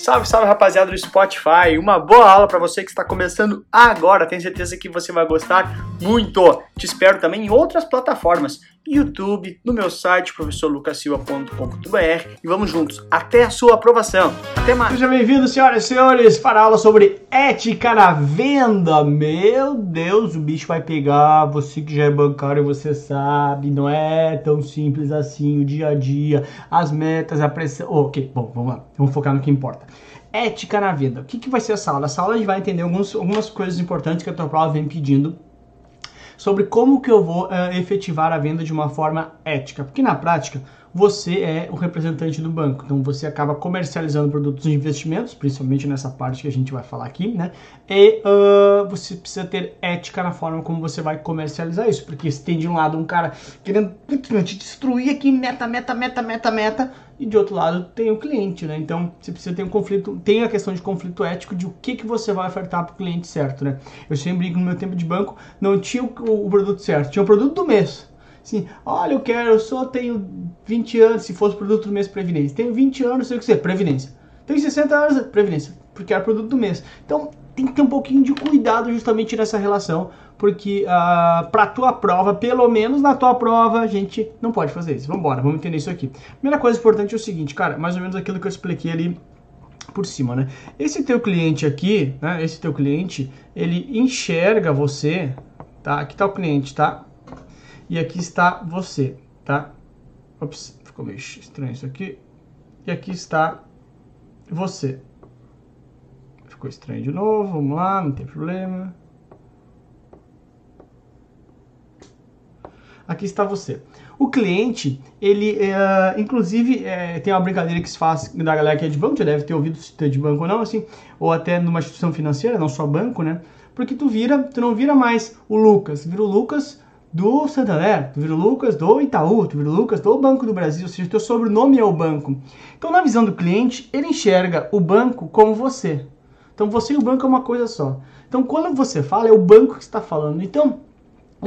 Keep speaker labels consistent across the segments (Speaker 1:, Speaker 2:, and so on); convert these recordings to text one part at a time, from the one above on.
Speaker 1: Salve, salve rapaziada do Spotify. Uma boa aula para você que está começando agora. Tenho certeza que você vai gostar muito. Te espero também em outras plataformas. YouTube, no meu site professorlucasilva.com.br e vamos juntos até a sua aprovação. Até mais.
Speaker 2: Seja bem-vindo, senhoras e senhores, para a aula sobre ética na venda. Meu Deus, o bicho vai pegar. Você que já é bancário, você sabe, não é tão simples assim o dia a dia, as metas, a pressão. Ok, bom, vamos lá, vamos focar no que importa. Ética na venda. O que, que vai ser essa aula? Essa aula a gente vai entender alguns, algumas coisas importantes que a tua prova vem pedindo sobre como que eu vou uh, efetivar a venda de uma forma ética. Porque na prática, você é o representante do banco. Então você acaba comercializando produtos de investimentos, principalmente nessa parte que a gente vai falar aqui, né? E uh, você precisa ter ética na forma como você vai comercializar isso. Porque se tem de um lado um cara querendo te destruir aqui, meta, meta, meta, meta, meta, e de outro lado tem o cliente, né? Então você precisa ter um conflito, tem a questão de conflito ético de o que, que você vai ofertar para o cliente certo, né? Eu sempre brinco no meu tempo de banco, não tinha o, o produto certo, tinha o produto do mês. Assim, olha, eu quero, eu só tenho 20 anos, se fosse produto do mês, Previdência. Tenho 20 anos, sei o que ser, Previdência. Tenho 60 anos, Previdência, porque era produto do mês. Então tem que ter um pouquinho de cuidado justamente nessa relação, porque uh, ah, para tua prova, pelo menos na tua prova, a gente não pode fazer isso. Vamos embora, vamos entender isso aqui. Primeira coisa importante é o seguinte, cara, mais ou menos aquilo que eu expliquei ali por cima, né? Esse teu cliente aqui, né? Esse teu cliente, ele enxerga você, tá? Aqui tá o cliente, tá? E aqui está você, tá? Ops, ficou meio estranho isso aqui. E aqui está você. Ficou estranho de novo, vamos lá, não tem problema. Aqui está você. O cliente, ele, é, inclusive, é, tem uma brincadeira que se faz da galera que é de banco, já deve ter ouvido se é de banco ou não, assim, ou até numa instituição financeira, não só banco, né? Porque tu vira, tu não vira mais o Lucas, vira o Lucas do Santander, tu vira o Lucas do Itaú, tu vira o Lucas do Banco do Brasil, ou seja, teu sobrenome é o banco. Então, na visão do cliente, ele enxerga o banco como você. Então você e o banco é uma coisa só. Então quando você fala, é o banco que está falando. Então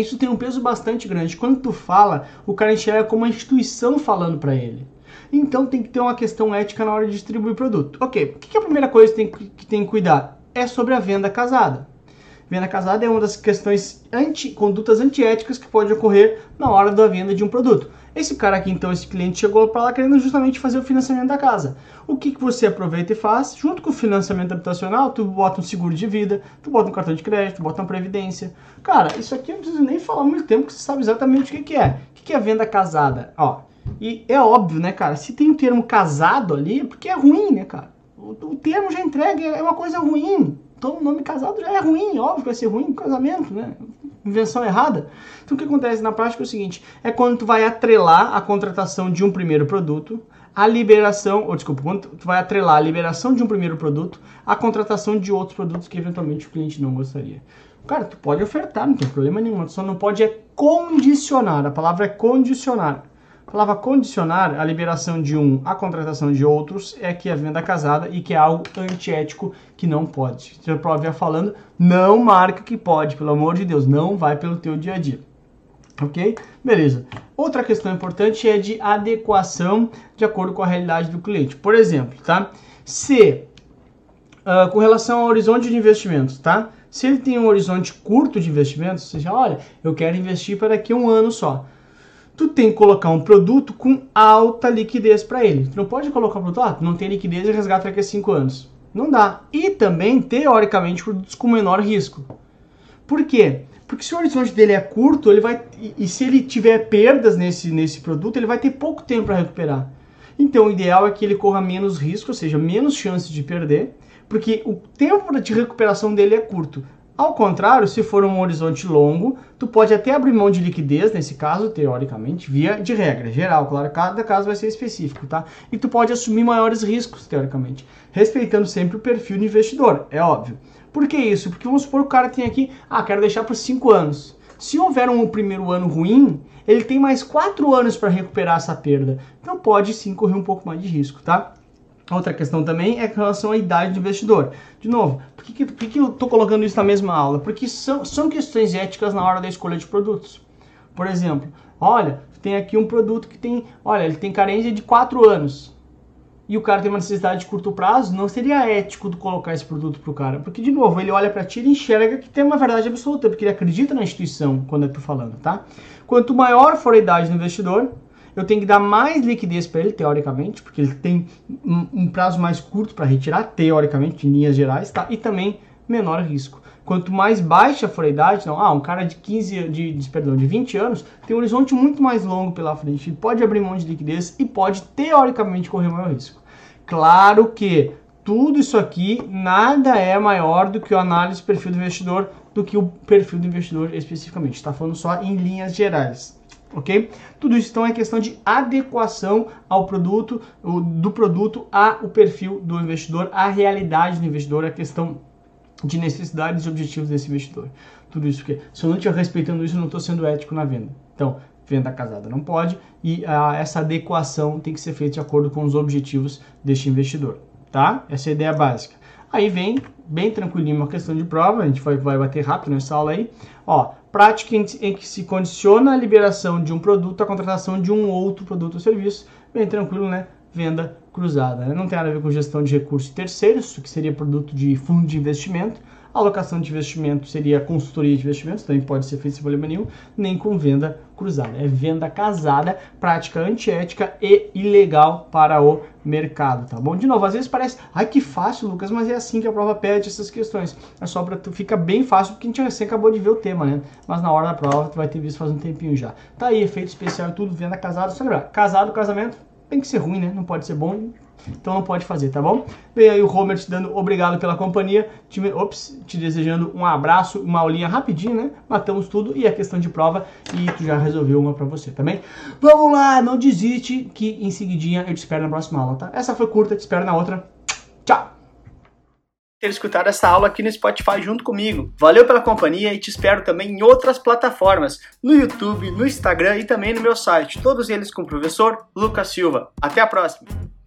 Speaker 2: isso tem um peso bastante grande. Quando tu fala, o cara enxerga como uma instituição falando para ele. Então tem que ter uma questão ética na hora de distribuir produto. Ok, o que é a primeira coisa que tem que, tem que cuidar? É sobre a venda casada. Venda casada é uma das questões anti, condutas antiéticas que pode ocorrer na hora da venda de um produto. Esse cara aqui, então, esse cliente chegou para lá querendo justamente fazer o financiamento da casa. O que, que você aproveita e faz? Junto com o financiamento habitacional, tu bota um seguro de vida, tu bota um cartão de crédito, tu bota uma previdência. Cara, isso aqui eu não preciso nem falar muito tempo, que você sabe exatamente o que, que é. O que, que é venda casada? Ó, e é óbvio, né, cara? Se tem o um termo casado ali, é porque é ruim, né, cara? O, o termo já entrega, é uma coisa ruim. Então o nome casado já é ruim, óbvio que vai ser ruim, casamento, né? Invenção errada. Então o que acontece na prática é o seguinte: é quando tu vai atrelar a contratação de um primeiro produto, a liberação, ou desculpa, quando tu vai atrelar a liberação de um primeiro produto à contratação de outros produtos que eventualmente o cliente não gostaria. Cara, tu pode ofertar, não tem problema nenhum, tu só não pode é condicionar. A palavra é condicionar. A palavra condicionar a liberação de um à contratação de outros é que a venda casada e que é algo antiético que não pode. Se a prova falando, não marca que pode, pelo amor de Deus, não vai pelo teu dia a dia. Ok? Beleza. Outra questão importante é de adequação de acordo com a realidade do cliente. Por exemplo, tá? Se uh, com relação ao horizonte de investimentos, tá? Se ele tem um horizonte curto de investimentos, ou seja, olha, eu quero investir para daqui a um ano só tu tem que colocar um produto com alta liquidez para ele. Tu não pode colocar um produto, ah, não tem liquidez e resgata daqui a 5 anos. Não dá. E também, teoricamente, produtos com menor risco. Por quê? Porque se o horizonte dele é curto, ele vai e, e se ele tiver perdas nesse, nesse produto, ele vai ter pouco tempo para recuperar. Então, o ideal é que ele corra menos risco, ou seja, menos chance de perder, porque o tempo de recuperação dele é curto. Ao contrário, se for um horizonte longo, tu pode até abrir mão de liquidez, nesse caso, teoricamente, via de regra, geral, claro, cada caso vai ser específico, tá? E tu pode assumir maiores riscos, teoricamente, respeitando sempre o perfil do investidor, é óbvio. Por que isso? Porque vamos supor que o cara tem aqui, ah, quero deixar por 5 anos. Se houver um primeiro ano ruim, ele tem mais 4 anos para recuperar essa perda. Então pode sim correr um pouco mais de risco, tá? Outra questão também é com relação à idade do investidor. De novo, por que, por que eu estou colocando isso na mesma aula? Porque são, são questões éticas na hora da escolha de produtos. Por exemplo, olha, tem aqui um produto que tem, olha, ele tem carência de 4 anos. e o cara tem uma necessidade de curto prazo, não seria ético de colocar esse produto pro cara. Porque, de novo, ele olha para ti e enxerga que tem uma verdade absoluta, porque ele acredita na instituição quando eu tô falando, tá? Quanto maior for a idade do investidor, eu tenho que dar mais liquidez para ele, teoricamente, porque ele tem um, um prazo mais curto para retirar, teoricamente, em linhas gerais, tá? E também menor risco. Quanto mais baixa for a idade, não, ah, um cara de 15, de, de, perdão, de 20 anos tem um horizonte muito mais longo pela frente, ele pode abrir mão de liquidez e pode teoricamente correr maior risco. Claro que tudo isso aqui nada é maior do que o análise do perfil do investidor, do que o perfil do investidor especificamente. Está falando só em linhas gerais ok? Tudo isso então é questão de adequação ao produto, do produto ao perfil do investidor, à realidade do investidor, a questão de necessidades e objetivos desse investidor. Tudo isso que, se eu não estiver respeitando isso, eu não estou sendo ético na venda. Então, venda casada não pode e essa adequação tem que ser feita de acordo com os objetivos deste investidor, tá? Essa é a ideia básica. Aí vem, bem tranquilinho, uma questão de prova, a gente vai, vai bater rápido nessa aula aí. Ó, prática em, em, que se condiciona a liberação de um produto à contratação de um outro produto ou serviço. Bem tranquilo, né? Venda cruzada. Né? Não tem nada a ver com gestão de recursos terceiros, que seria produto de fundo de investimento. Alocação de investimento seria consultoria de investimentos, também pode ser feito sem problema nenhum, nem com venda cruzada. É venda casada, prática antiética e ilegal para o mercado, tá bom? De novo, às vezes parece, ai que fácil, Lucas, mas é assim que a prova pede essas questões. É só para tu fica bem fácil porque a gente recém acabou de ver o tema, né? Mas na hora da prova tu vai ter visto faz um tempinho já. Tá aí, efeito especial e tudo, venda casada, só lembrar, casado, casamento, tem que ser ruim, né? Não pode ser bom, então não pode fazer, tá bom? Vem aí o Homer te dando obrigado pela companhia, te, ops, te desejando um abraço, uma aulinha rapidinho, né? Matamos tudo e a questão de prova e tu já resolveu uma pra você, também? Tá Vamos lá, não desiste que em seguidinha eu te espero na próxima aula, tá? Essa foi curta, te espero na outra. Tchau!
Speaker 1: ter escutado essa aula aqui no Spotify junto comigo. Valeu pela companhia e te espero também em outras plataformas, no YouTube, no Instagram e também no meu site, todos eles com o professor Lucas Silva. Até a próxima!